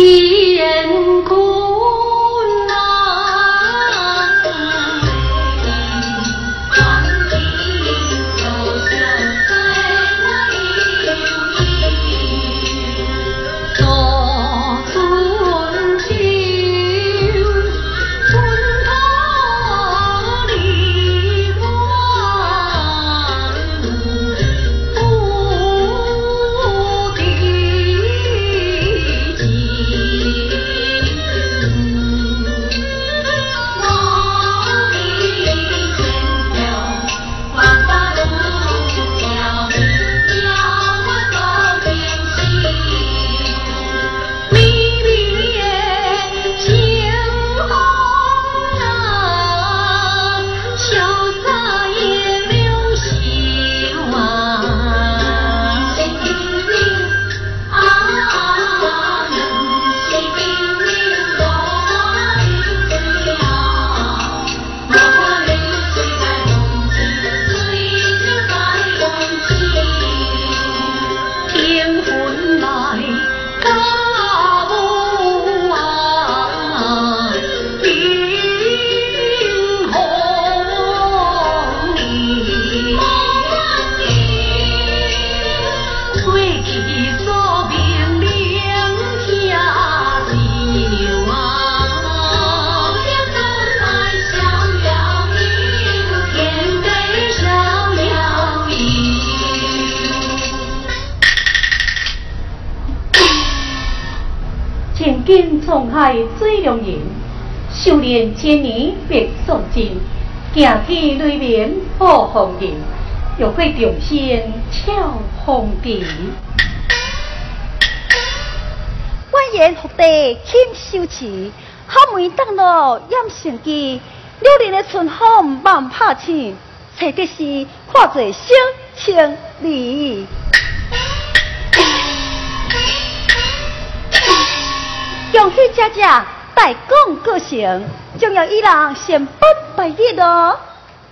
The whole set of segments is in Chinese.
Bye! 天雷鸣破红尘，又会重现俏红蝶。万言福地轻修持，好门登路掩成机，六年的春风万拍醒，找的是看做小情侣。恭喜姐姐大功告成，仲要伊人先奔拜日咯。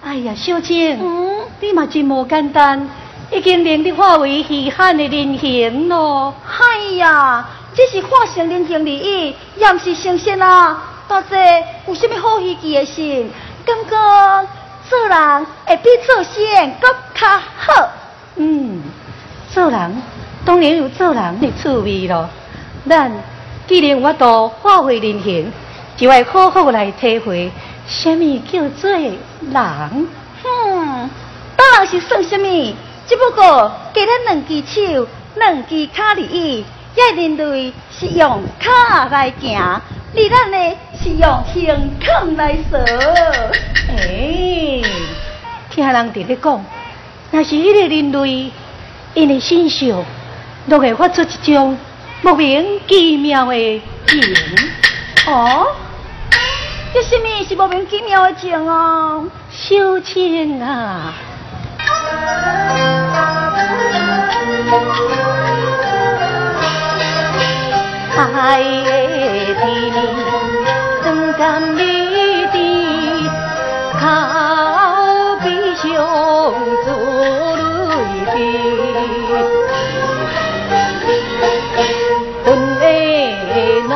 哎呀，小青，嗯，你嘛真无简单，已经令你化为稀罕的人形咯。哎呀，这是化成人形而已，也毋是神仙啊！大姐，有啥物好稀奇的事？感觉做人会比做仙更较好。嗯，做人当然有做人的趣味咯，咱。既然我都化为人形，就要好好来体会，什么叫做人？哼，当然是算什么？只不过给咱两只手、两只脚而已。这人类是用脚来行，而咱呢是用胸腔来走。哎，听人伫咧讲，那是迄个人类，因的身上都会发出一种。莫名其妙的情哦，这什么是莫名其妙的情啊？小青啊，爱的天，怎敢你的靠比相助泪滴？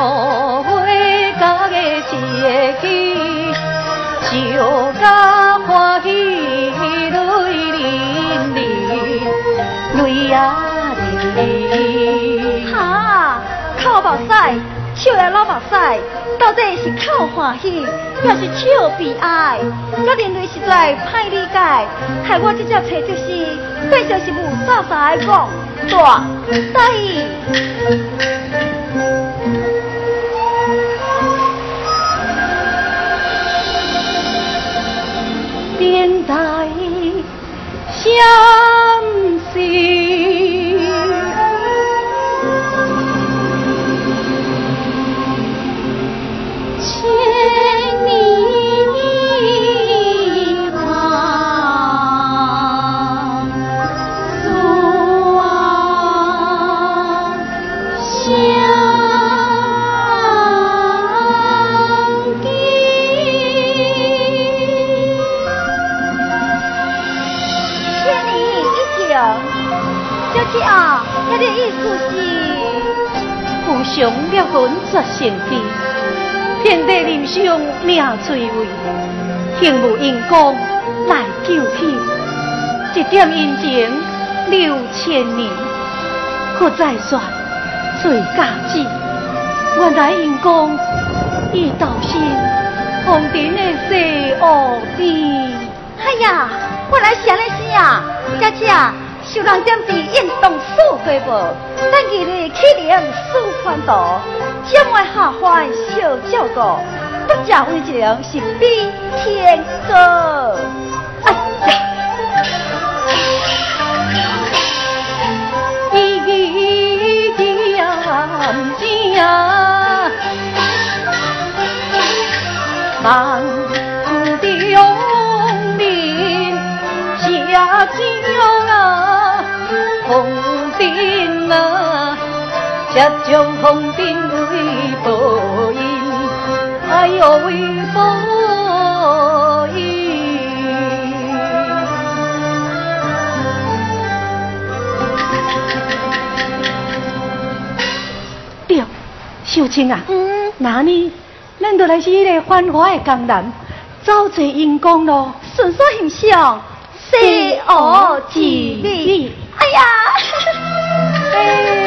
就家欢喜泪淋漓，泪呀淋漓。哈，靠目屎，笑呀老目屎，到底是靠欢喜，还是笑悲哀？我人类实在歹理解，害我这只车就是变成是无啥啥来讲，大对。现在相思。命垂危，幸无因公来救起，一点恩情六千年，可再算最价值。原来因公已道心，红尘的死恶地。哎呀，我来想来是啊，姐姐。受人点滴运动速对不？咱今日起灵速宽度，将来下凡小照顾，不讲为情是比天高。哎呀！一家忙的用兵下江啊！红顶啊，下将红顶为报应。对，秀清啊，嗯，那呢，咱都来是迄个繁华的江南，走坐阴功咯，顺所形象，西恶之美。哎呀！不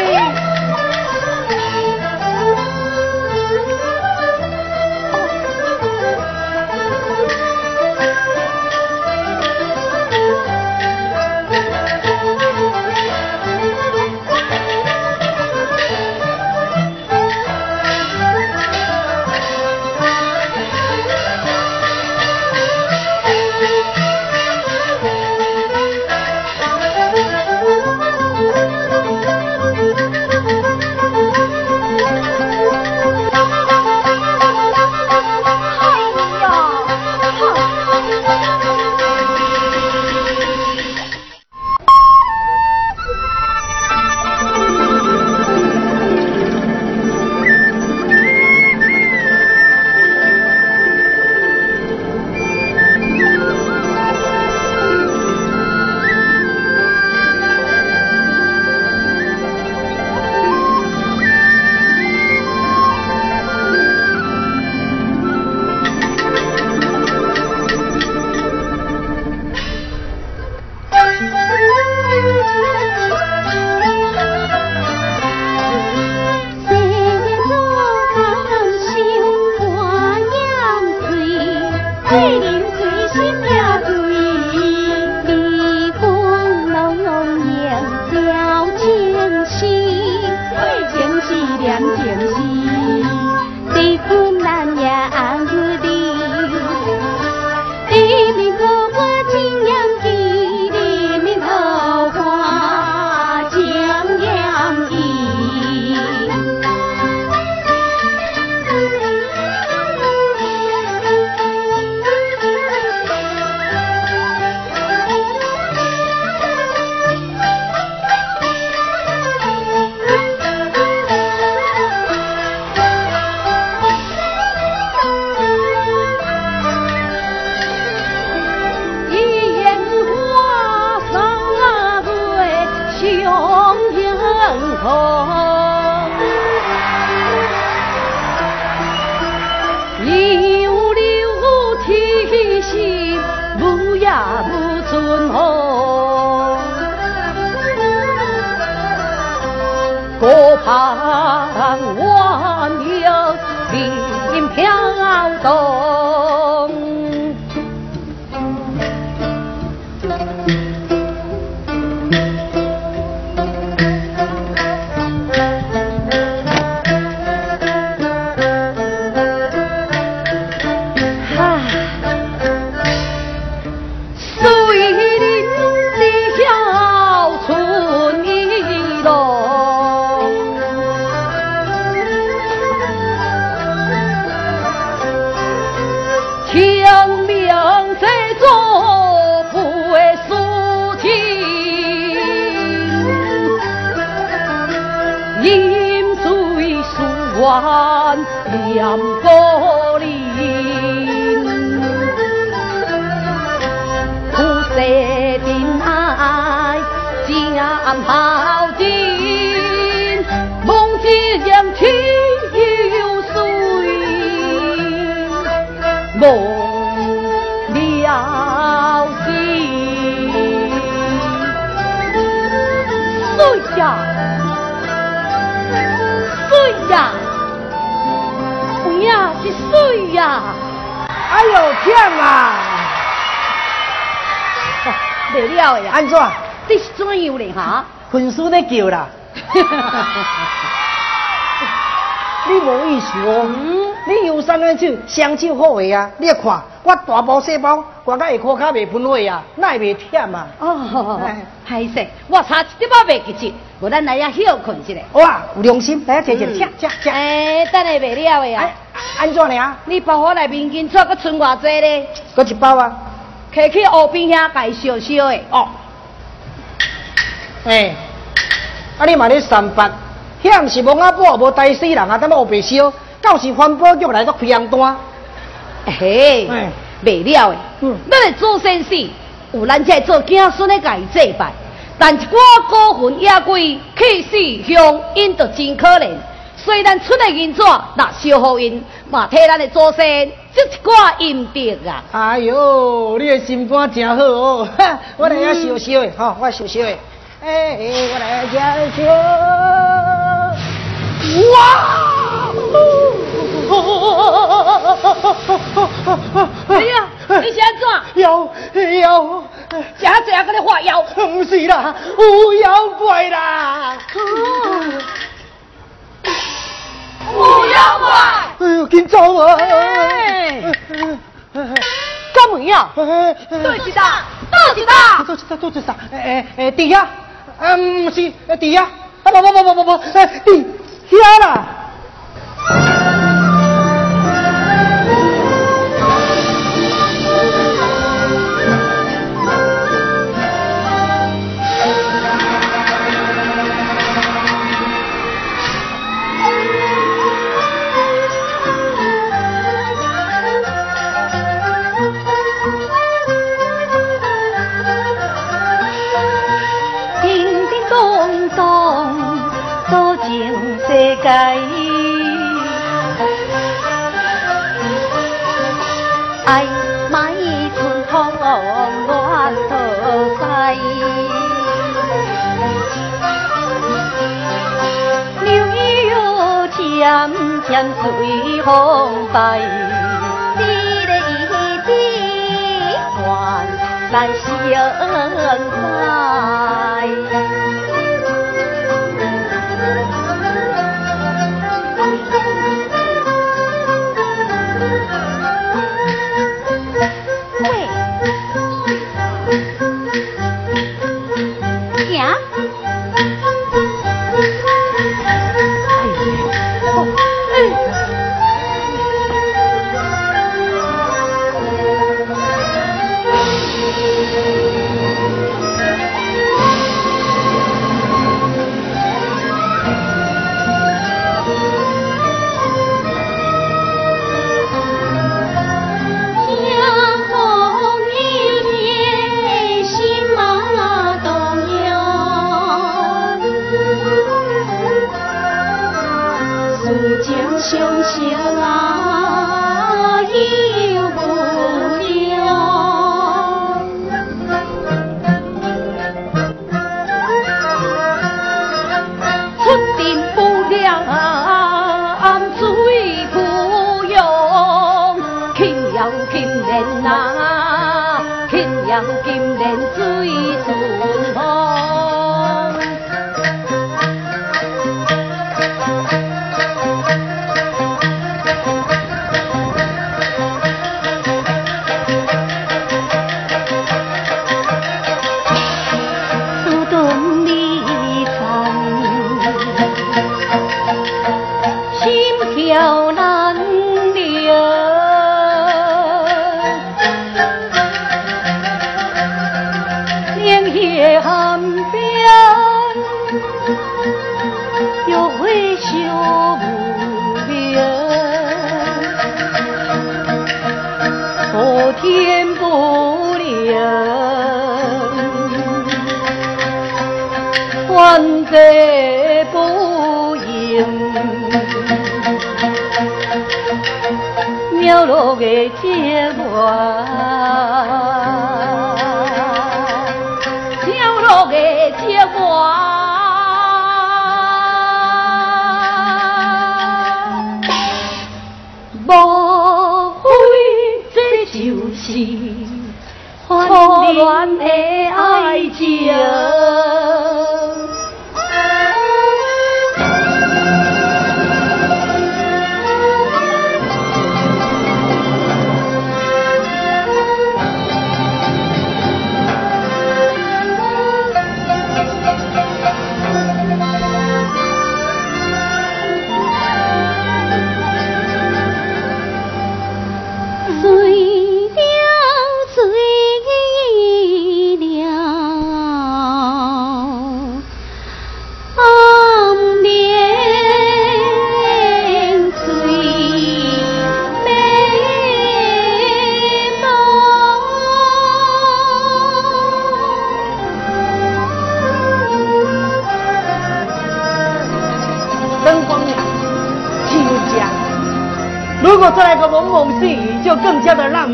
云飘动。叫啦！你无意思哦！你有三两手，双手好个啊！你看，我大包细包，挂到下裤脚未喷血啊，那会袂忝啊？哦，还是我差一点仔袂记住，我咱来遐休困一下。哇，有良心，来吃吃吃吃吃。哎，等下袂了的呀！安怎呢？你包我来面巾，做个存偌济咧？搁一包啊！摕去河边遐家烧烧的。哦。哎，啊你嘛咧三八，遐毋是蒙阿婆无带死人啊，等要黑白烧。到时环保局来做开红单，嘿，未了诶。嗯，咱诶祖先是有咱这做子孙诶家祭拜，但一寡孤魂野鬼去世乡，因着真可怜。虽然出的银纸那烧好因，嘛替咱的祖先积一寡阴德啊。哎哟，你的心肝真好哦，我来遐烧烧的，哈，我烧烧的。哎，我来遐烧。哇！哎呀，你是安怎？妖妖，假这样跟你画妖？不是啦，有妖怪啦！有妖怪！哎呦，紧走啊！干么呀？多几大？多几大？多几大？多几大？哎哎，底下？嗯，是抵押，不不不不不不，抵抵押了。爱买春风乱头塞，柳叶渐渐随风败，你的意志还在心在。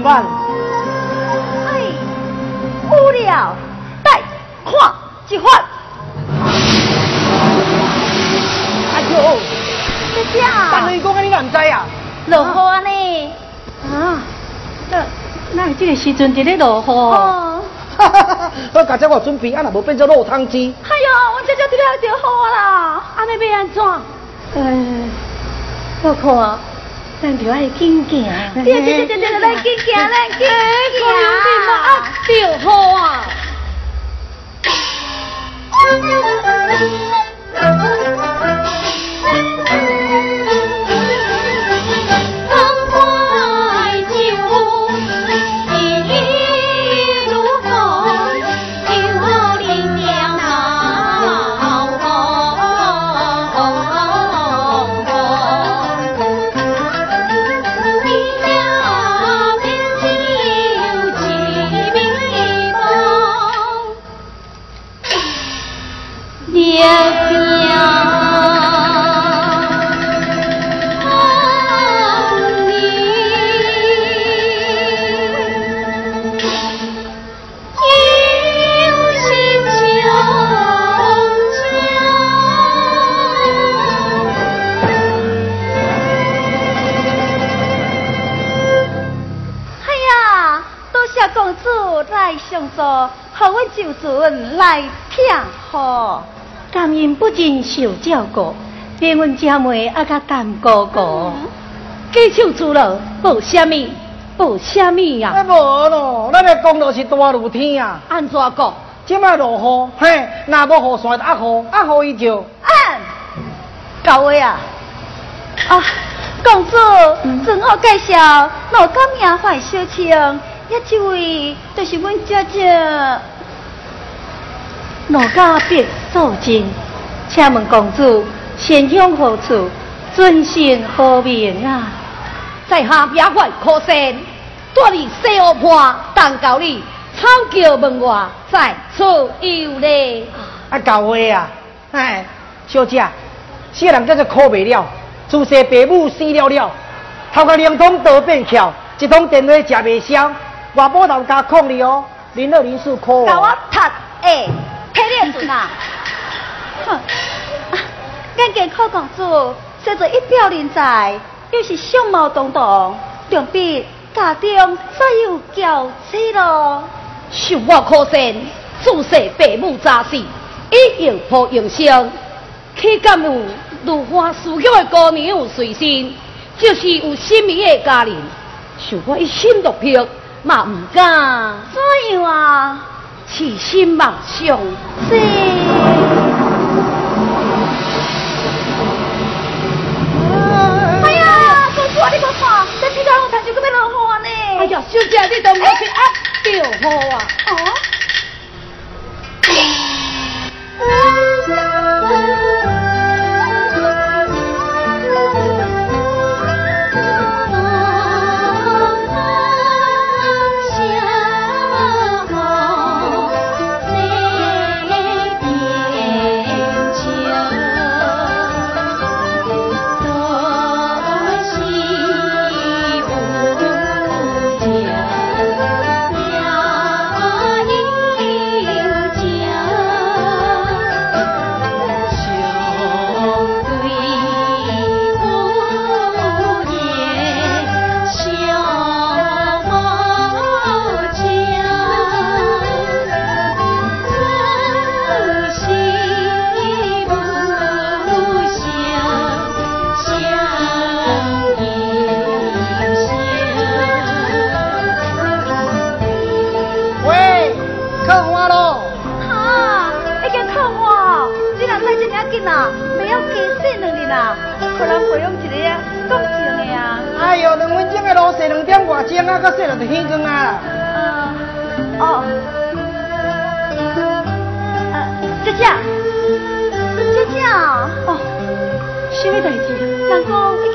加的浪漫。哎，无聊，带看一番。哎呦，姐姐，但你讲啊，你敢唔知啊？落雨呢？啊，那那这个时阵就咧落雨。哦，哈哈哈！我刚才我准备，啊，若无变做落汤鸡。哎呦，我这就这了啦，安尼要安怎？呃，我看。咱就爱紧行，对对对对对，来紧行，来紧行，啊，就好啊。感因不尽受照顾，连阮姐妹阿甲干哥哥，继续做了，报虾米？报虾米呀？哎，无咯，咱的公路是大如天啊！安怎讲？即摆落雨，嘿，若无雨伞就压雨，压雨伊就按。各位啊，啊，公主，自我介绍，我今名范小青，一这位就是阮姐姐。我家别受惊？请问公主，先向何处？尊姓何名啊？在下野外可生，多你西湖畔，但教你草桥门外，在此游历。啊，教话啊！哎，小姐，世人叫做可袂了，自细父母死了了，头壳连通都变翘，一通电话食未消，外母头家控你哦，零二零四可。教我读哎。黑脸子呐！哼，眼见公主，生着一表人才，又是相貌堂堂，想必家中再有娇妻咯。受我可怜，自细父母早死，以用破用伤，岂敢有如花似玉的姑娘有随身？就是有心仪的家人，想我一心独癖，嘛唔敢。怎样啊？痴心妄想。是。小姐，你都唔去压着我啊？哦。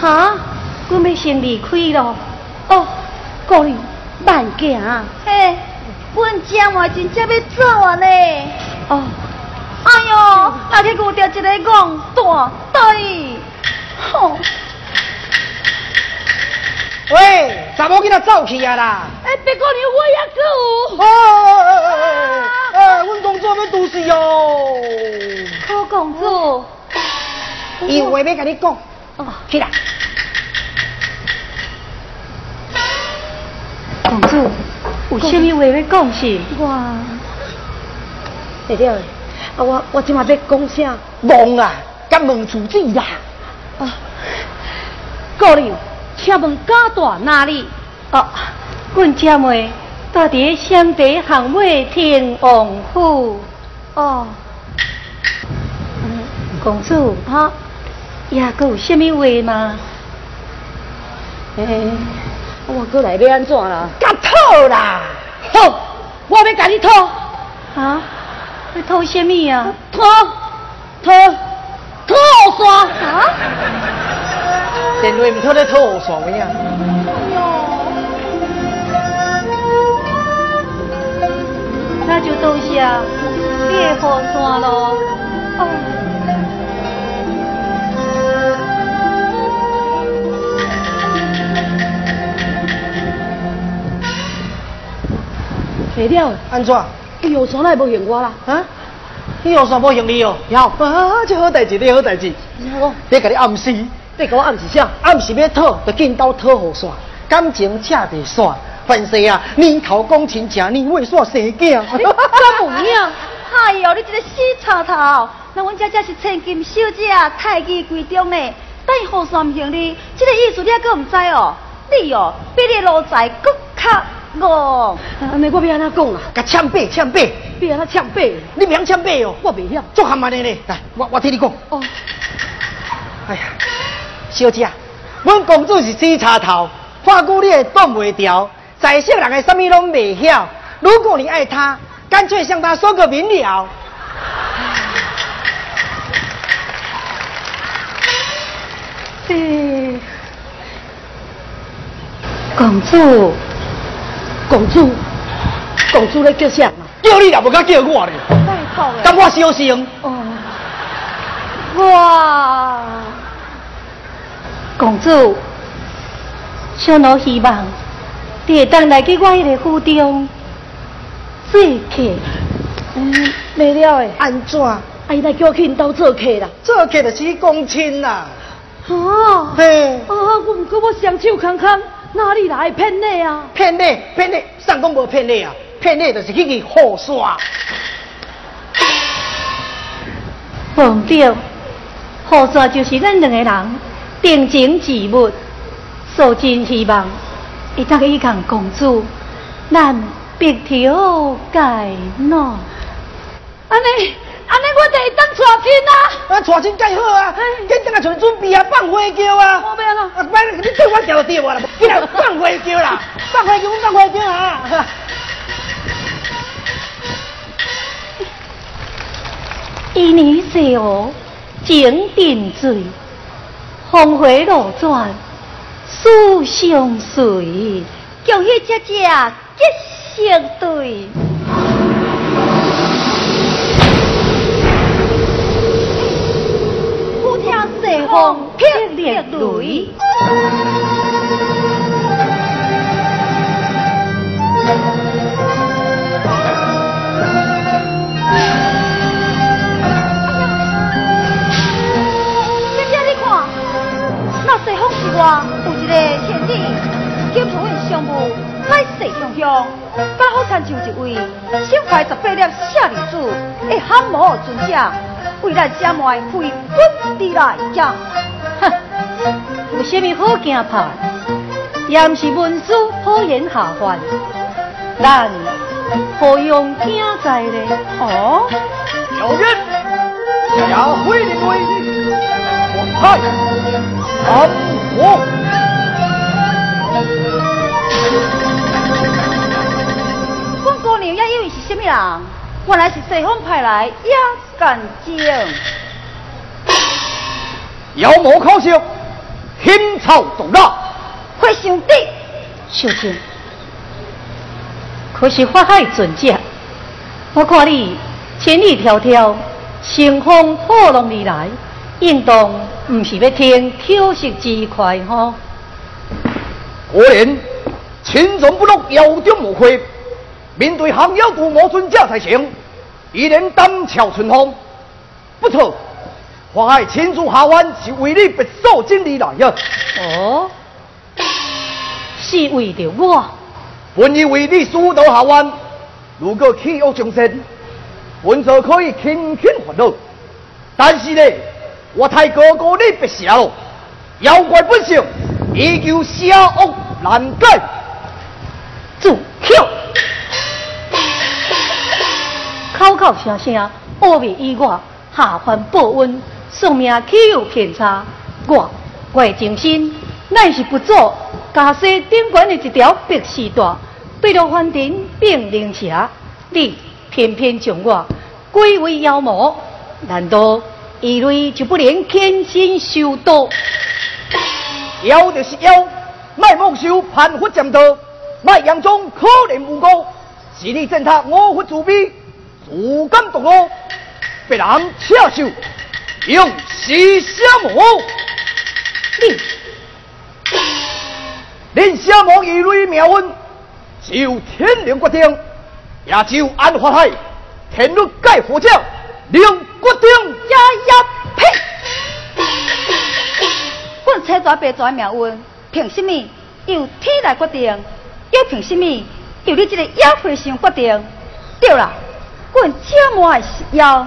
哈，我们先离开了。哦，姑娘，慢行。嘿，阮家嘛真正要走啊呢。哦，哎呦，那去遇到一个戆大对。吼！喂，怎么给他走去啊啦？哎，别姑娘，我也走。哎哎，阮公主要毒死哟。好公主，有话要跟你讲。哦，起来，公主，有什么话要讲是？我，对了，啊我我今晚要讲啥？忙啊，敢问处子呀？啊，姑娘，请问家大哪里？哦，阮姐妹住伫乡地巷尾天王府。哦，嗯，公主，哈。也阁有什么话吗？哎，我过来要安怎啦？甲讨啦！好，我要甲你讨。啊？要讨什么啊？讨讨讨雨伞啊？电话唔讨咧讨雨伞咩啊？那就多谢你的雨伞咯。没了，安怎？伊有啥来无用我啦？啊？伊有啥无用你哦？有啊，这好代志，你好代志。你讲，你甲你暗示，你甲我暗示啥？暗示要讨，就紧到讨好煞，感情恰袂煞。凡事啊，年头讲亲情，年尾煞生囝。怎不样？哎呦，你这个死叉头！那阮家这是千金小姐，太极闺中的，等于好三行哩。这个意思你还阁唔知哦？你哦，比你老在更较。我，安尼我要安怎讲啊？甲枪毙，枪毙！别安怎枪毙？你唔晓枪毙哦？我袂晓。做蛤蟆的呢？来，我我替你讲。哦。哎呀，小姐，阮公主是死插头，话久你也挡袂掉。在世人的什么拢袂晓。如果你爱他，干脆向他说个明了。哎，公主。公主，公主在叫啥？叫你也不敢叫我咧，拜托了。敢我小心？哦，哇！公主，小奴希望你会当来去我迄个府中做客。嗯，没了诶，安怎？阿姨来叫我去因兜做客啦。做客就是公亲啦。哦，嘿，啊，我唔过我双手空空，哪里来骗你啊？骗你，骗你，上公无骗你啊？骗你就是去去好耍。忘掉，好煞就是咱两个人定情之物，所真希望会当去共公主，咱白头偕老。安尼，安尼我就会当娶亲啊！啊，娶亲介好啊！紧等下像准备啊，放花轿啊！我要啊啊，摆你对我调就对我啦，放花轿啦，放花轿，放花轿啊！一年细河情定醉，峰回路转思相随。恭喜姐姐结成对。西风霹雳雷，姐姐你看，那西风之外有一个天地，叫头运商务来西乡乡，刚好参像一位身怀十八粒舍利子的汉魔尊者，为咱家门飞奔而来呀！哼，有什么好惊怕？也毋是文书好言下凡，咱何用惊在呢？哦，有人下回灵威，我看安我。阮姑娘也以为是什么人，原来是西方派来压干净。妖魔可笑，心草动荡。会上帝，小姐，可是法海尊者，我看你千里迢迢，乘风破浪而来，应当毋是要听挑食之快吼。果然，轻重不落，腰中无亏。面对降妖毒魔尊者才行，依然胆峭春风。不错，法海亲自下湾是为你别受经历来呀。哦，是为着我。本以为你输到下湾，如果气恶终身，本就可以轻轻还乐。但是呢，我太哥哥你别下了，妖怪本性依旧邪恶难改。自口，口口声声恶名以我，下凡报恩，宿命岂有偏差？我我的精心乃是不做家西顶悬的一条白丝带，对着凡尘变灵邪，你偏偏将我归为妖魔，难道一类就不能天心修道？妖就是妖，卖妄想攀佛占道，卖佯装可怜无辜，是你践踏我佛慈悲，自甘堕落，被人撤手，用死杀魔。你恁杀魔一类命运，就天灵决定，也就安法海天律盖佛教，令决定。呀呀呸！阮车蛇白蛇的命运，凭什么由天来决定？又凭什么由你这个妖和尚决定？对啦，阮这么的是妖，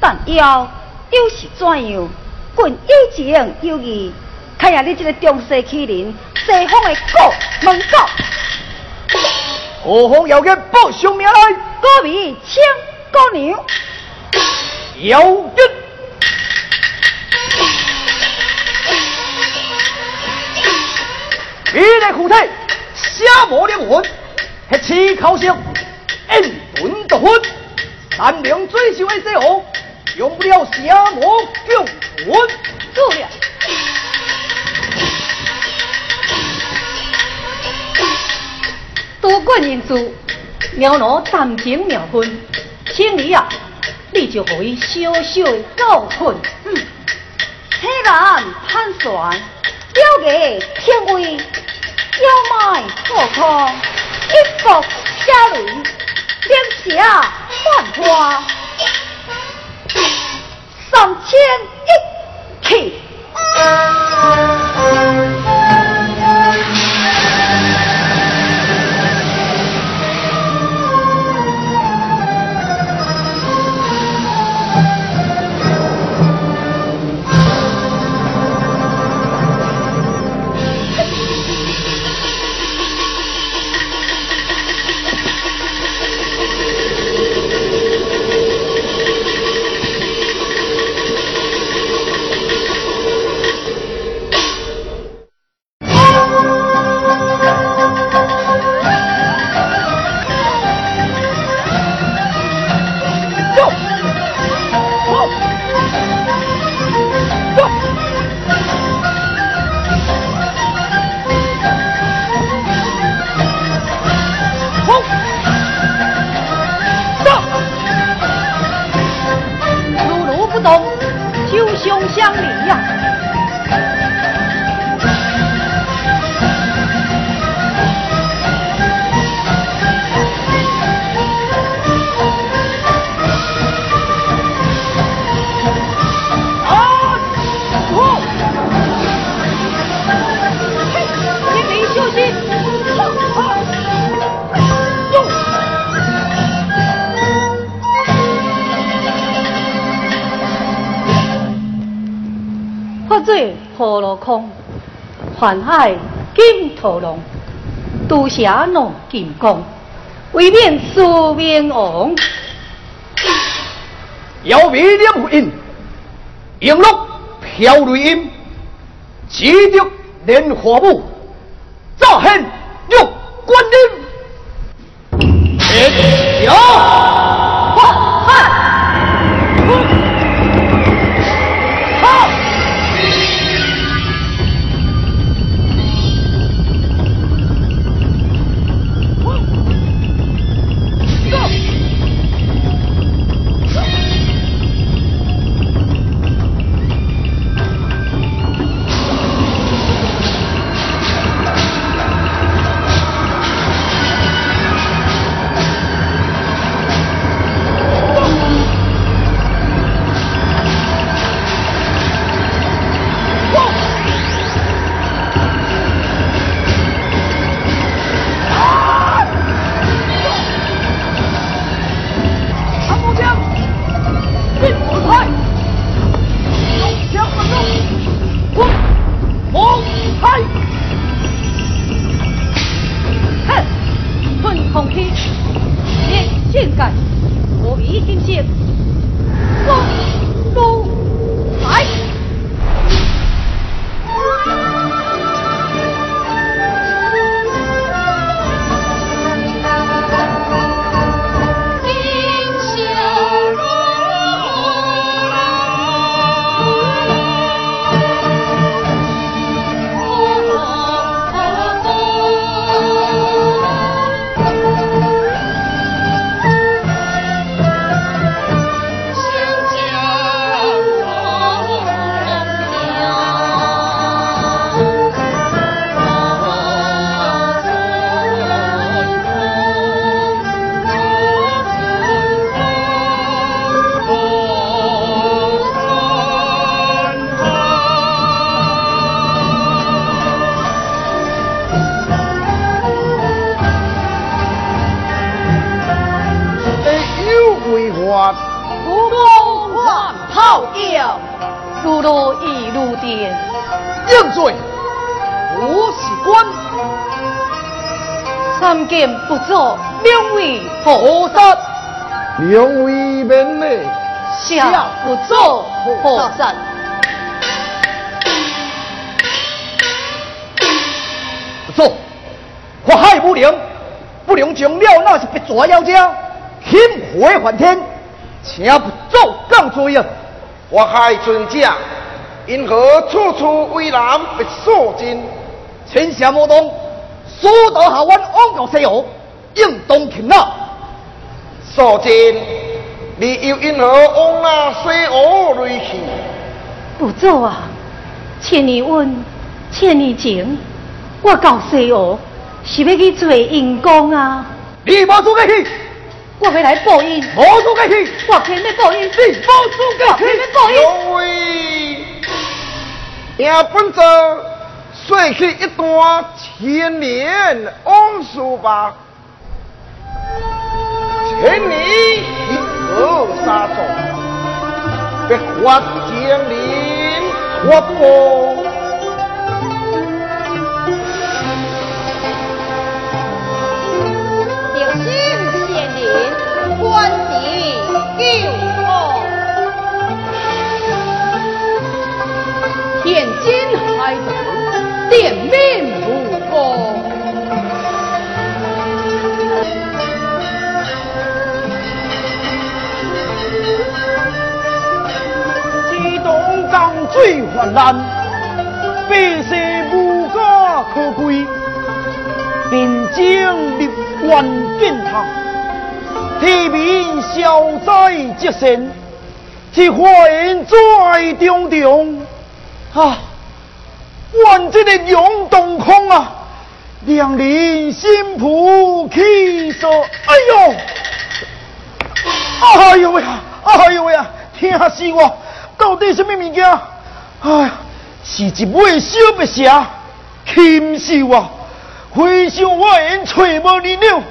但妖又是怎样？阮有情有义，看下你这个中西欺凌西方的国门狗，何方妖孽报上名来？高米请高娘。妖孽。你的躯体瞎魔灵魂，黑气口声，恩魂夺魂，善良追求的时候，用不了瞎魔救魂。做了。多管因素，苗奴担情苗婚，请你啊，你就可以小小的教训。嗯，黑人判算，了个天威，要卖破空，一服下雷，两下幻花，三千一起。环海金头龙，都下弄金光，为免苏明王。要米两印，迎龙飘雷音，只得莲花舞，祸害尊者，因何处处为难被所禁？天下莫动。苏德下湾往到西河，应当擒拿。素贞，你又因何往那西河里去？不做啊！千年温，千年情，我到西河是要去做阴公啊！你无资格去，我要来报应，我偏要报应，你无资格去我偏要。报应。两位，也本着说起一段千年往事吧。千年一何杀手，别发江陵活破。天津海子，点命无功。激动江水泛滥，百姓无家可归，边境立关建堂，天民消灾吉祥，这花园在重重啊！万这个涌动空啊，两人心扑气受，哎呦！哎呦喂！哎呦喂啊！疼死我！到底什么物件？哎呀，是一尾小白蛇，禽兽啊！非常我言找无你了，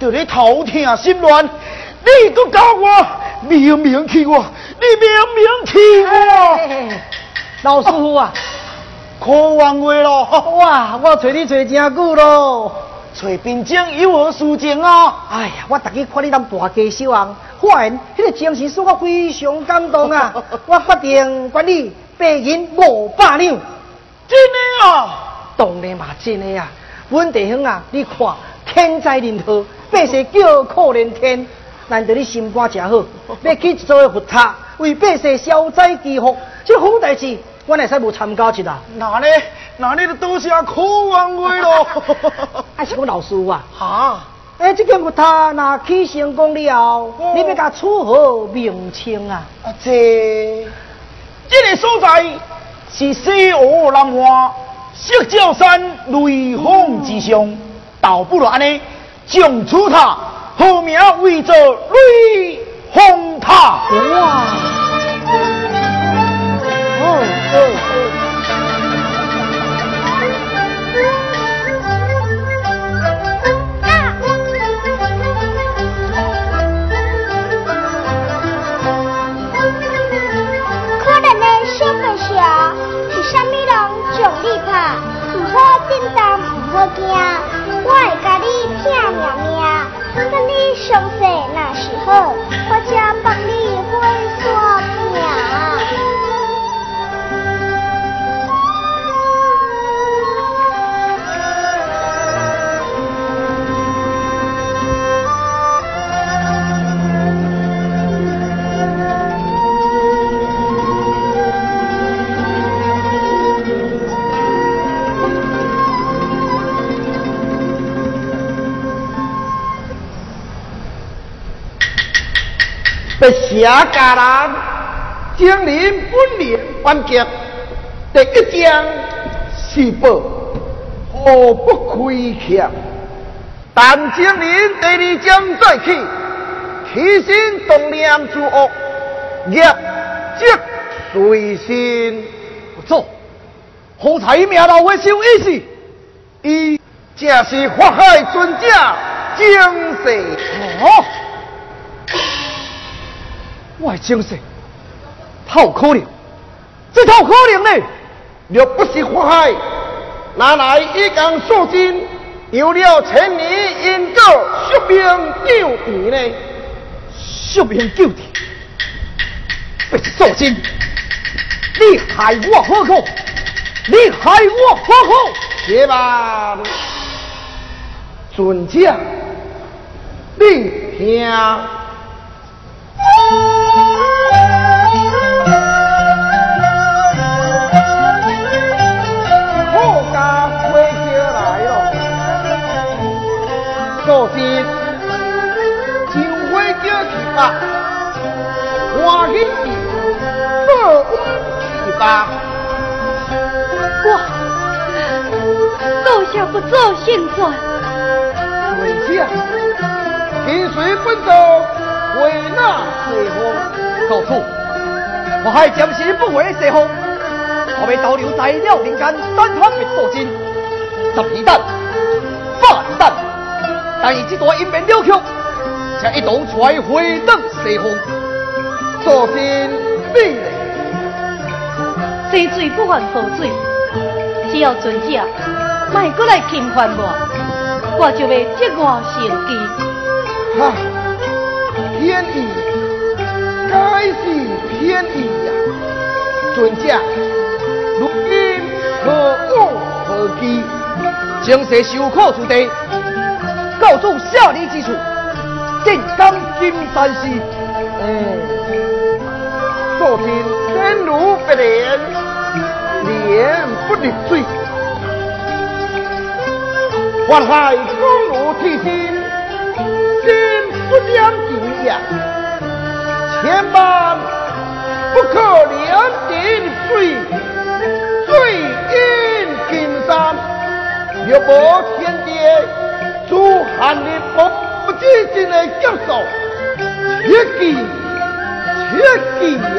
就咧头疼心乱，你都教我，明明气我，你明明气我！老师傅啊，可冤话咯！哇，我找你找真久咯。找病症有何事情啊？哎呀，我逐日看你当大家小王，发现迄个精神使我非常感动啊！我决定管你白银五百两。真的啊？当然嘛，真的啊！阮地方啊，你看天灾人祸，百姓叫苦连天，难得你心肝真好，要去做个佛塔，为百姓消灾祈福，这好代志，我会使无参加一啦？那呢？那你就多谢可冤话咯！还是我老师啊？哈？哎，这间佛塔若起成功了，你要甲处何名称啊？啊，这这个所在是西湖南岸石照山雷峰之上，倒不如安尼，将此塔号名为做雷峰塔。哇！哦哦。哦！啊。可能的小白蛇是啥物人将你拍？唔好震动，唔好惊，我会甲你拼命命。等你伤势若是好，我才帮你被下家人将临本年完结，第一章是报，何不亏欠？但将临第二章再起，起心动念诸恶，业即随心。不错，好彩命老会小意思。伊正是法海尊者精神。哦，我的精神，透可能，这套可能呢？若不是法海，拿来一江素金，有了千年因果，宿命救地呢？宿命救地，不是受惊，你害我何苦？你害我何苦？且慢，尊者，你听。好家伙就会叫去吧，不做先传，为将跟随本州，为那随风。告诉，我还暂时不为西风，我被逗留在了人间三方的所进，十二蛋、八蛋，但以这段阴面了曲，才一同出来回登西风。所信必然。谁罪不犯何罪？只要尊者卖过来侵犯我，我就会接我成机。天意，该是天意呀！尊者，如今何往何期？将世受苦之地，告诉下你之处，正刚金山寺。嗯，所信天如不莲，莲不离水。宦海公路提心，心不两情呀，千万不可两点水，水淹金山。若无天爹主汉的不不知真的接受，切记切记呀！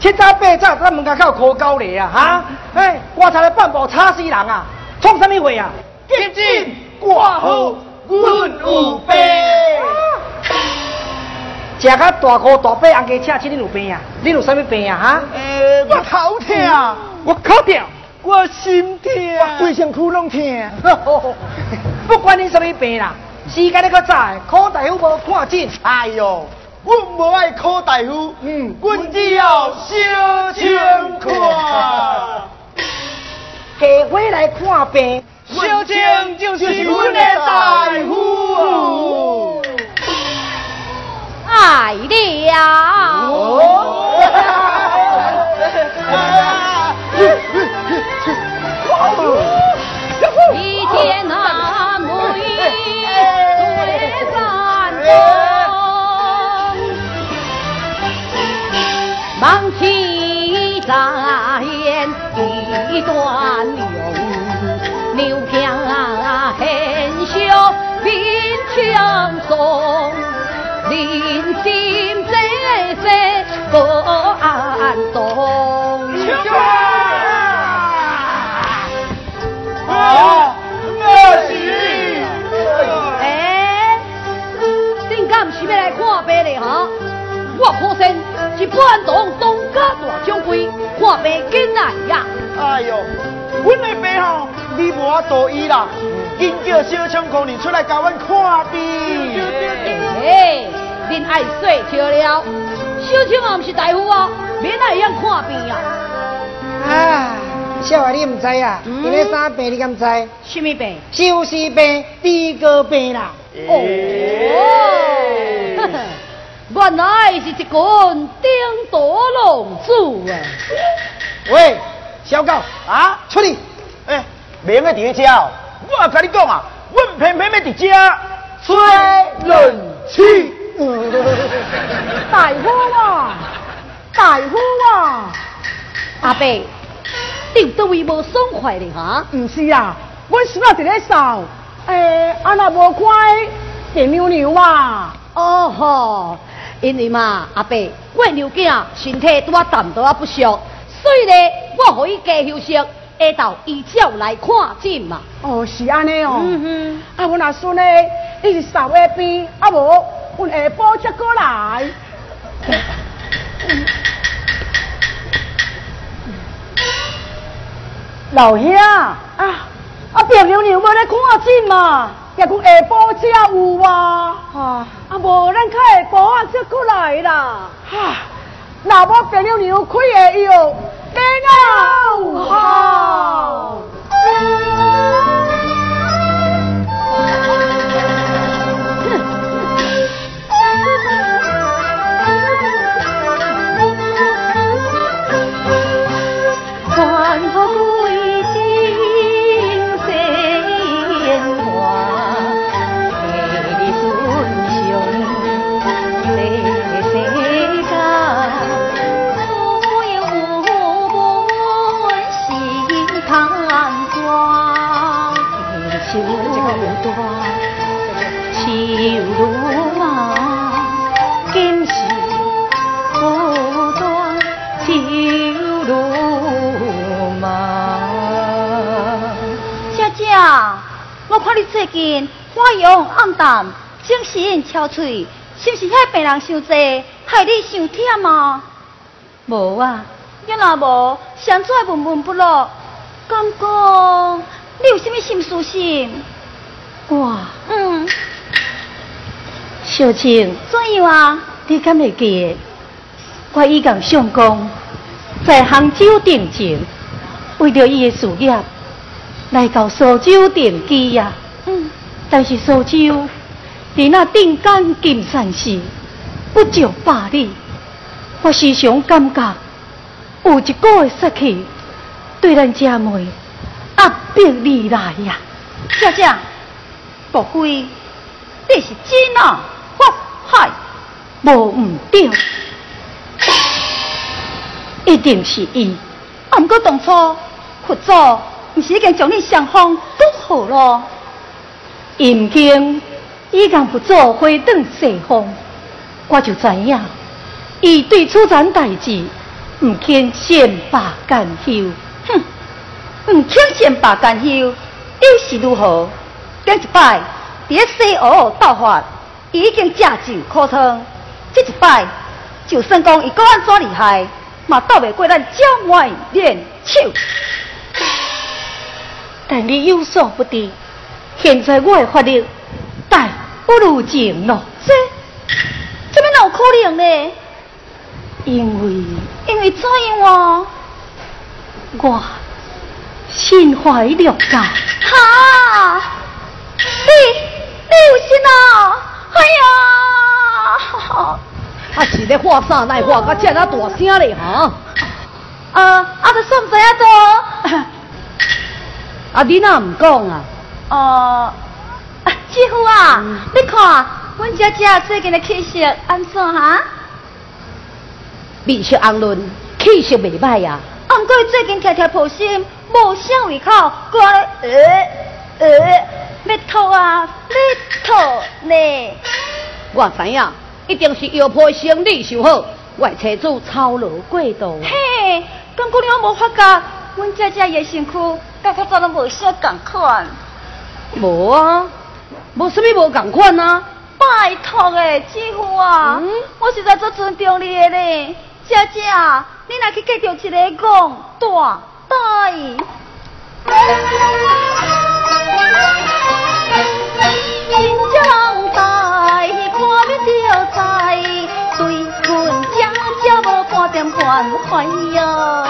七早八早咱门口口哭狗咧啊，哈！哎，我才来半步吵死人啊，创什么话啊？赶紧挂号，阮有病。食甲大哥大伯红鸡车，请恁有病啊？恁有啥物病啊？哈？诶，我头痛，我脚痛，我心痛，我规身躯拢痛。不管你什么病啦，时间你个早，可大夫无看诊。哎呦，阮无爱考大夫，嗯阮只要小青看。下回来看病，小青就是阮的大夫。爱了。一望妻在言一段用，留下 hen 兄临江送，临心在在不安动。啊，我是。哎，恁敢毋是要来看病嘞哈？我是半堂东家大掌柜，看病紧来呀。哎呦，阮的病吼，你无法度医啦，紧叫小青姑娘出来教阮看病。哎，恁爱说笑了，小青啊，毋是大夫啊，免来样看病啊。啊，小话你唔知啊？嗯因为啥病你敢知？什么病？就是病，低高病啦。哦，原来是一群顶多浪子啊！喂，小狗，啊，出去！哎，免个伫遮哦，我甲你讲啊，阮偏偏要伫遮吹冷气。大夫啊，大夫啊！阿伯，你有倒位无爽快咧哈？唔是啊，阮孙仔伫咧扫，诶、阿那无乖电牛牛啊，哦吼，因为嘛，阿伯，我的牛囝身体拄啊淡薄啊不俗，所以咧，我互伊加休息，下昼依照来看诊嘛。哦是安尼哦，嗯啊阮阿孙咧，伊是扫下边，啊无阮下晡才过来。老兄啊，啊表牛牛要来看诊嘛，也讲下晡才有啊，啊啊无咱较下晡啊才过来啦，哈，那无别牛牛开的药，好。断，秋路今是苦短秋路漫。姐姐，我看你最近花容暗淡，精神憔悴，是不是遐病人伤济，害你伤忝啊？无啊，要若无，谁做闷闷不乐？敢讲你有什么心事情？哇嗯，小青，怎样啊？你敢会记得？我已共相公在杭州定情，为着伊的事业，来到苏州定居呀。嗯，但是苏州伫那定江金山时，不久罢里，我时常感觉有一股的杀气对咱家门压迫而来呀。姐姐，莫非你是真啊？我嗨，无毋对，一定是伊。啊，毋过当初佛祖毋是已经将你双方都好咯？因经已共不做回转西方，我就知影，伊对此件代志毋肯善罢甘休。哼，毋肯善罢甘休，又是如何？顶一摆伫咧西湖斗法，伊已经驾酒可汤，这一摆就算讲伊个安怎厉害，嘛斗袂过咱姐妹联手。但你有所不知，现在我的法力大不如前咯，这怎么哪有可能呢？因为因为怎样啊？我心怀六教。哈！你你有心啊？哎呀！啊是咧话啥来画甲遮尔大声咧哈？呃，啊，都算不知影多。啊你哪毋讲啊？哦，啊师傅啊，你看，阮姐姐最近的气色安怎哈？面色红润，气色未歹呀。俺过最近条条破心，无啥胃口，过来呃呃，要吐啊，要吐呢。我知影，一定是药铺生理上好，外车主操劳过度。嘿，刚姑娘无发觉，阮姐姐也辛苦甲较早拢无啥共款。无啊，无什么无共款啊。拜托诶，姐夫啊，嗯我实在做尊重你诶呢。姐姐，你若去继续一个讲大大。姐无半点关怀哟。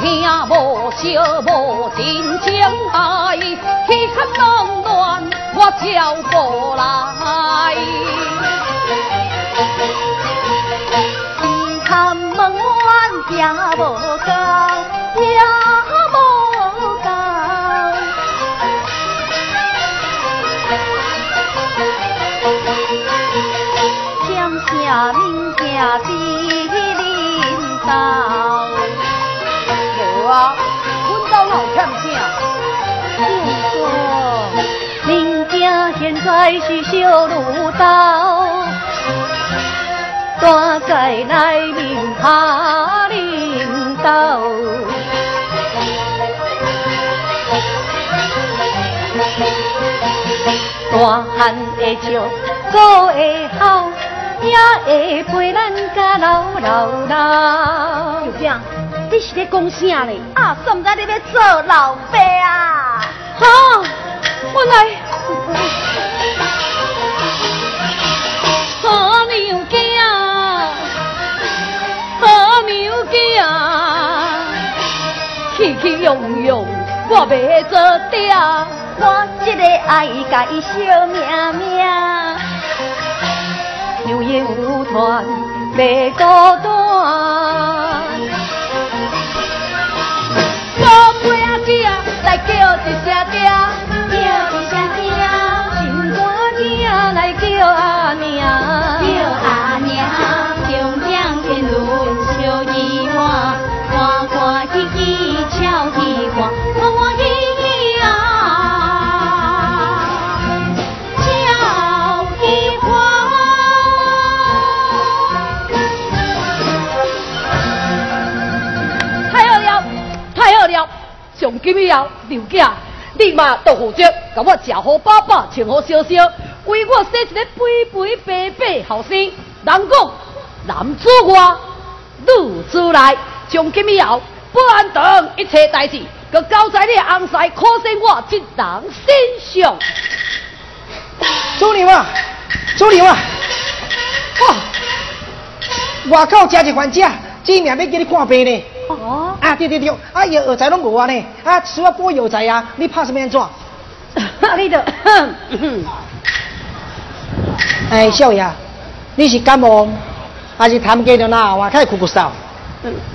听无笑无真情爱，气喊冷暖我叫不来。心坎门弯也无高，也江下名家的领导。无啊，阮兜哪有欠啥？不过，恁家现在是小路道，大概来名下领导。大汉会笑，哥会好，也会陪咱甲老老老。就这样，你是咧讲啥呢？啊，算唔知你要做老爸啊？哈，原来好牛囝，好牛囝，气气用用，我袂做爹。我这个爱家伊小命命，有影有团袂孤单。我陪阿姐来叫一声爹，叫一声爹，心肝囝来叫阿娘，从今以后，刘家你嘛都负责，甲我吃好饱饱，穿好烧烧，为我生一个肥肥白白后生。人讲男子外，女子内。从今以后，不安等一切代志，佮交在你红婿可生我一人身上。主任啊，主任啊，哇！外口真一番食，今命要叫你看病呢。哦，啊，对对对，啊，药药材拢无啊呢，啊，需要补药材啊，你怕什么样怎？你就，哎，少爷，你是感冒，还是痰结着哪哇开哭哭嗽？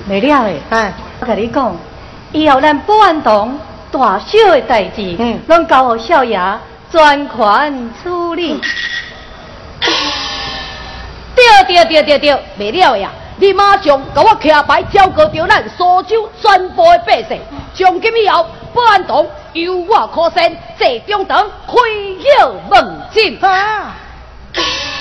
没了诶，哎，我跟你讲，以后咱保安堂大小的代志，嗯拢交互少爷专权处理。对对对对对，没了呀！你马上甲我徛牌交割掉咱苏州全部的百姓，从今以后，保安堂由我可生，这中堂开药问诊。啊，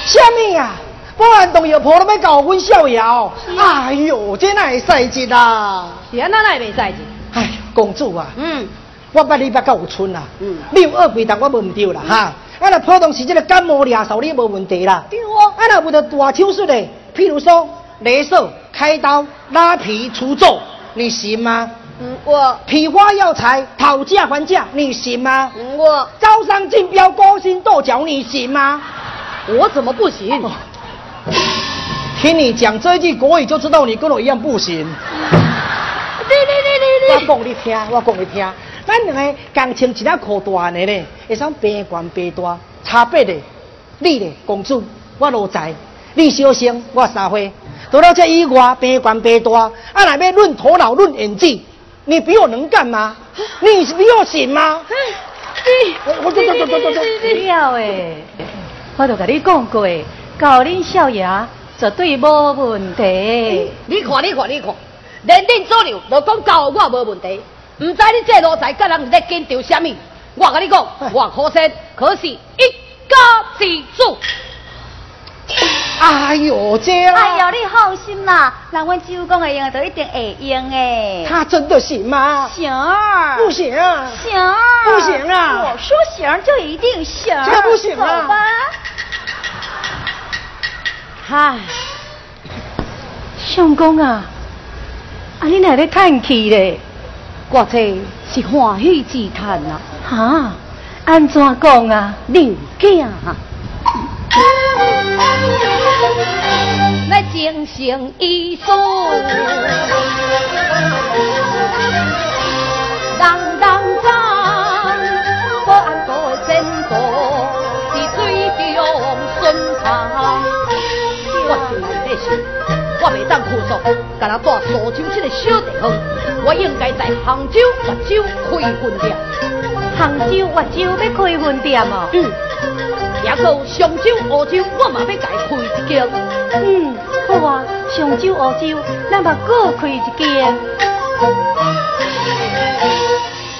什么呀？保安堂药铺都要搞阮少爷哦！哎呦，这哪会使节啊？是安那会袂使是？哎，公主啊，嗯，我捌你捌到有春啦，嗯你有二鬼但我无唔对啦哈。啊，若普通是这个感冒咳嗽，你无问题啦。对哦啊，若有得大手术的，譬如说雷射、开刀、拉皮、除皱，你行吗？嗯，我批发药材、讨价还价，你行吗？嗯我招商竞标、勾心斗角，你行吗？我怎么不行？听你讲这一句国语，就知道你跟我一样不行。你你你你我讲你听，我讲你听，咱两个共穿一条裤大汉的呢，会使边悬边大，差别的，你咧，公主，我罗在，你小生，我三岁，除了这以外，边悬边大，啊，若要论头脑、论演技，你比我能干吗？你比我行吗？我我走走走走走走。了诶，我都甲你讲过，教恁少爷绝对无问题。你看，你看，你看，连恁左右都讲教我无问题，唔知你这奴才甲人在紧张什么？我跟你讲，我好生可是一家之主。哎呦，这哎呦，你放心啦，那阮舅公会用，就一定会用诶。他真的行吗？行，不行，行，不行啊！我说行就一定行，这不行啊！走吧。嗨，相公啊，啊你哪咧叹气咧？我这是欢喜之叹啊！哈，安怎讲啊？宁囝啊！来精神医术，当当当，保安部的前途是水中顺畅。我心内在想，我袂当负责，甲他带苏州这个小地方，我应该在杭州、泉州开分店。杭州、越州要开分店哦。嗯。也到上州、欧洲，我嘛要家开一间。嗯，好啊，上州、欧洲，咱嘛各开一间。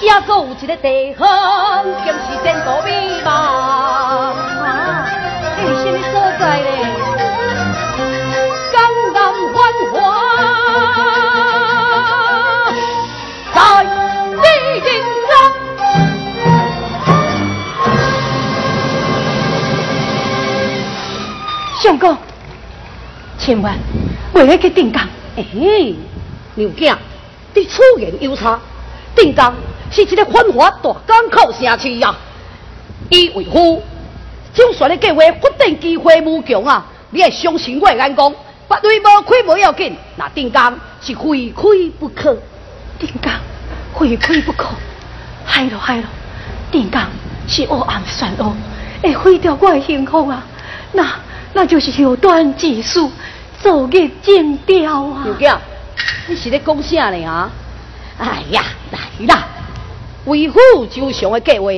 也阁有一个地方，竟是前途美满。啊，这是什么所在咧？相公，千万袂要去定岗。哎，牛囝，你此言有差。定岗是一个繁华大港口城市呀。伊为夫，就算你计划决定机会无穷啊，你也相信我的眼光。别对无开无要紧，那定岗是非开不可。定岗非开不可，害咯害咯！定岗是黑暗漩涡，会毁掉我的幸福啊！那。那就是后端技术，造孽剪掉啊！牛囝，你是咧讲啥呢啊？哎呀，来啦！为虎就上的计划，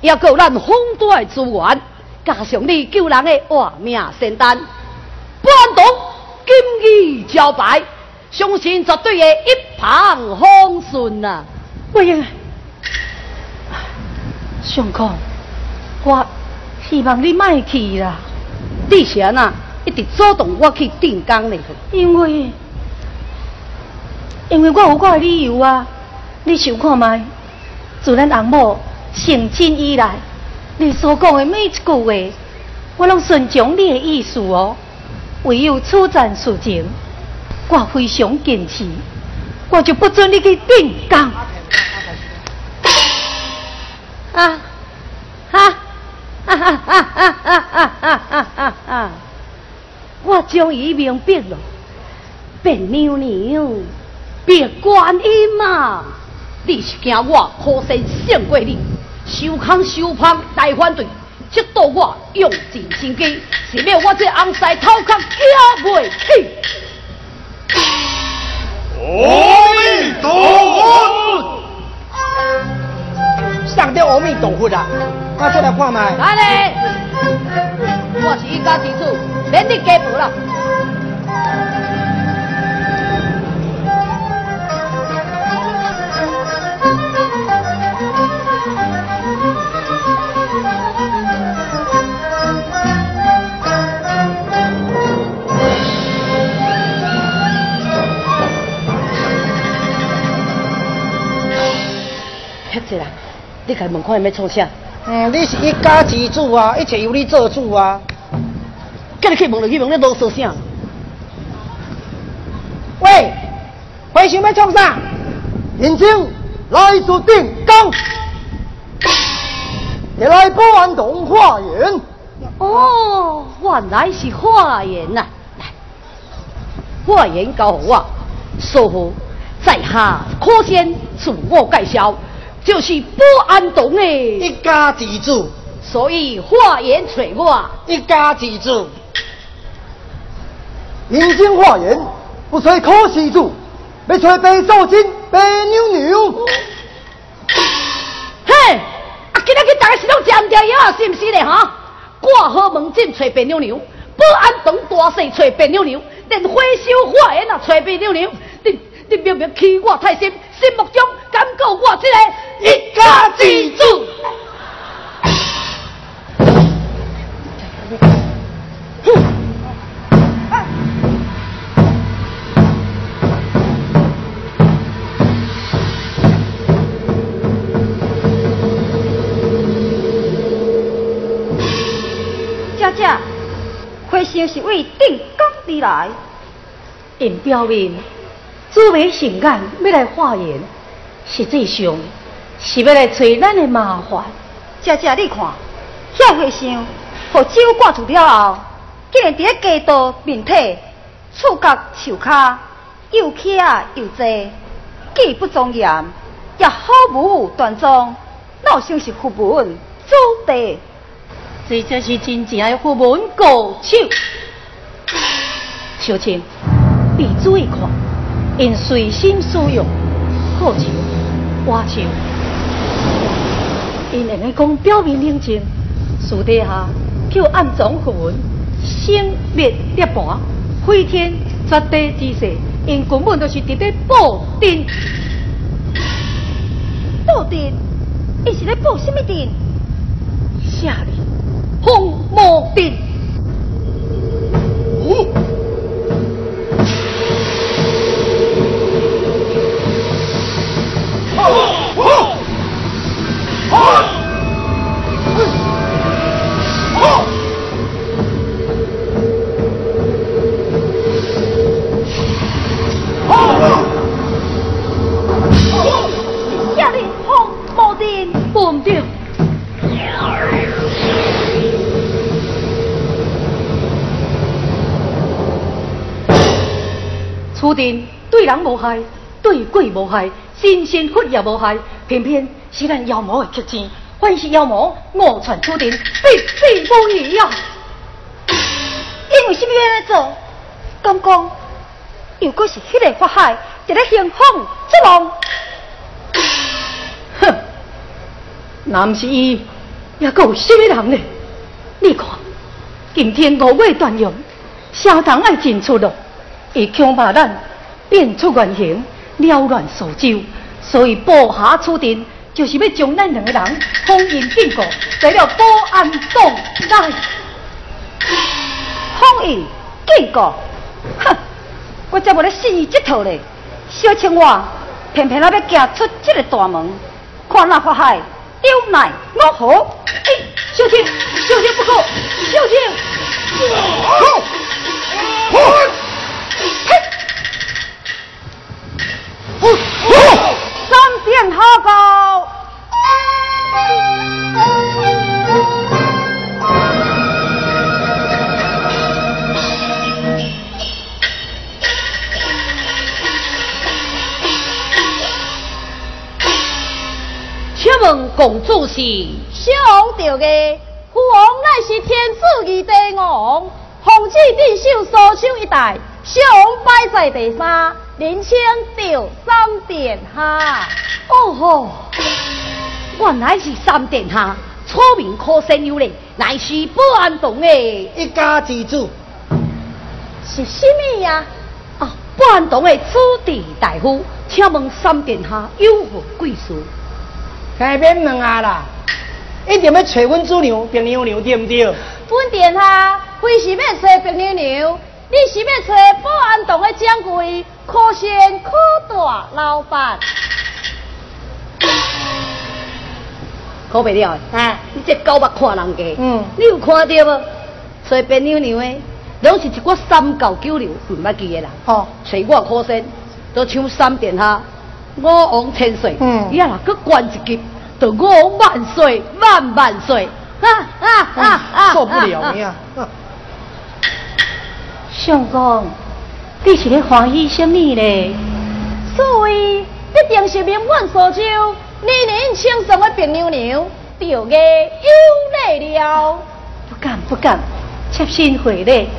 也够咱丰大的资源，加上你救人的活命仙丹，不然动今日交白，相信绝对会一帆风顺啊！不用，相公，我希望你卖去啦。你是安那一直主动我去定岗呢？因为，因为我有我的理由啊！你想看卖？自咱翁某成亲以来，你所讲的每一句话，我拢顺从你的意思哦。唯有处战事情，我非常坚持，我就不准你去定岗。啊，哈！哈哈哈哈哈哈哈哈！我终于明白了，变娘娘，别观音嘛！你是惊我好生胜过你，收康收胖大反对，直到我用尽心机，是要我这红婿头壳夹袂起。阿弥陀佛，上吊阿弥陀佛啊！我出来看卖。来嘞！我是一家之主，免你加步了。黑子啦，你开门看有要创啥？嗯，你是一家之主啊，一切由你做主啊。叫你去问就去问，你啰嗦啥？喂，回想要创啥？眼睛来自定岗，也来保安同化缘。哦，原来是化缘呐！来，化缘交我，师傅在下可先自我介绍。就是保安洞的一家之主，所以化缘找我一家之主。民间化缘不找可施主，要找白素贞、白妞妞。嘿，啊，今仔日大家是拢占掉药，是毋是咧哈？挂好门诊找白妞妞，保安堂大细找别扭扭，连火烧化缘也找别扭扭。你你明明欺我太深，心目中敢告我这个一家之主？是为定岗而来，因表明作为性感要来化缘，实际上是要来找咱的麻烦。姐姐你看，遐花生，互酒挂住了后，竟然伫咧街道面体、触角、树骹，又起啊又济，既不庄严，也毫无端庄，哪有像是副文祖地？这才是真正的副文高手。小青，你注意看，因随心所欲，好笑、花笑，因会讲表面冷静，私底下却暗中副文，生灭涅槃，飞天绝地之势，因根本就是伫咧布阵。布阵，伊是咧布什么阵？下里红魔阵。此阵对人无害，对鬼无害，心仙佛也无害，偏偏是咱妖魔的客栈。凡是妖魔误传此阵，必死无疑呀！因为什么要做？敢讲，如果是迄个法海，就咧兴风作浪。哼，若毋是伊，也阁有什么人呢？你看，今天五月断阳，社堂爱进出咯，伊恐怕咱变出原形，扰乱苏州，所以布下此阵，就是要将咱两个人封印禁锢，在了保安洞内。封印禁锢，哼！我才无咧信伊这套咧。小青蛙偏偏啊要行出这个大门，看那法海丢乃我好。哎，小青，小青不可，小青。三点好高。请问公主是？小王着的，父王乃是天子二帝王，皇旨镇守苏州一带，小王摆在第三，人称吊三殿下。哦吼，原来是三殿下，聪明可生有礼，乃是保安堂的一家之主，是什么呀？啊，保安堂的子弟大夫，请问三殿下有何贵事？改免问啊啦，一定要找阮主娘平娘娘对不对？本殿下非是要找白娘娘，你是要找保安堂的掌柜，可贤可大老板。可袂了，啊，你这狗目看人家，嗯。你有看到无？找别娘娘的，拢是一个三教九流唔捌记的人。哦，找我可生，都像三殿下，我王千岁，嗯。伊若搁关一级，就我王万岁万万岁，啊啊啊啊！受不了你啊！相公，你是咧欢喜什么咧？所谓一定是名满所州，年年轻松的白娘娘，着个有礼了。不敢不敢，切身回礼，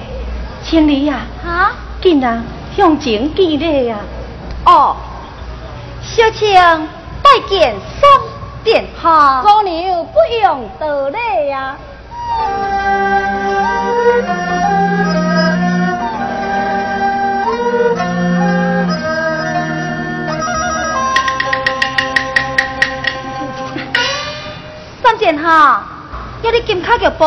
请你呀、哈？紧啊向前见礼呀、哦，小青拜见三殿下。姑娘不用多礼呀。哈，要你金卡玉部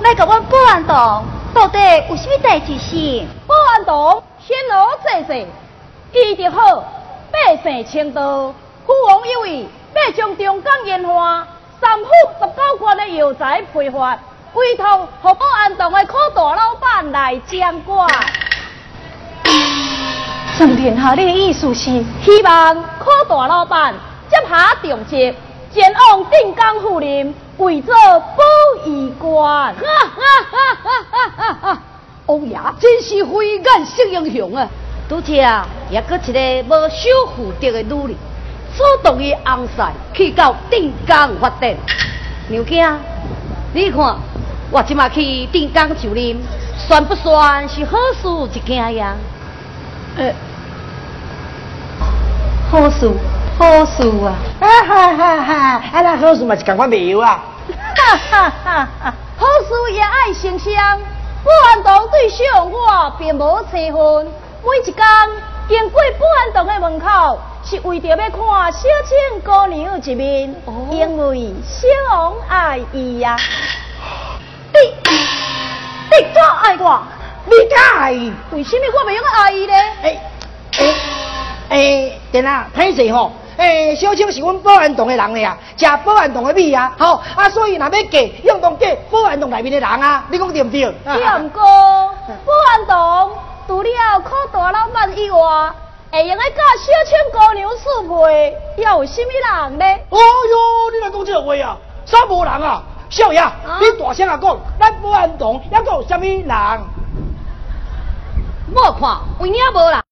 来甲阮保安堂，到底有啥物代志是？保安堂显罗济济，记得好，百姓称道，父王一位要将中港烟花三府十九县的药材批发，委托和保安堂的科大老板来掌管。曾殿下，你的意思是？希望科大老板接下重职，前往定江府林，为做保仪官。哈哈哈哈哈哈！王爷真是慧眼识英雄啊！拄则也搁一个无守妇德的女人，主动于红山去到定江发展。牛囝，你看我即马去定江就任，算不算是好事一件呀？呃，好事，好事啊！哈哈哈哈！啊，那好事嘛是共款袂有啊！哈哈哈哈！好事也爱成双，保安堂对象我并无切分。每一天经过保安堂的门口，是为着要看小青姑娘一面，因为小王爱伊呀。你，你怎爱我？你敢爱伊？为什么我袂用爱伊呢？诶诶诶，电啊，歹势吼！诶，小青是阮保安堂的人嘞啊，食保安堂的米啊，吼啊，所以若要嫁，应当嫁保安堂内面的人啊，你讲对不对？对唔过，保安堂除了靠大老板以外，会用来教小青姑娘适配，又有甚物人呢？哦哟，你来讲这个话啊，啥无人啊？少爷，你大声啊讲，咱保安堂还有甚物人？我看，有影无啦。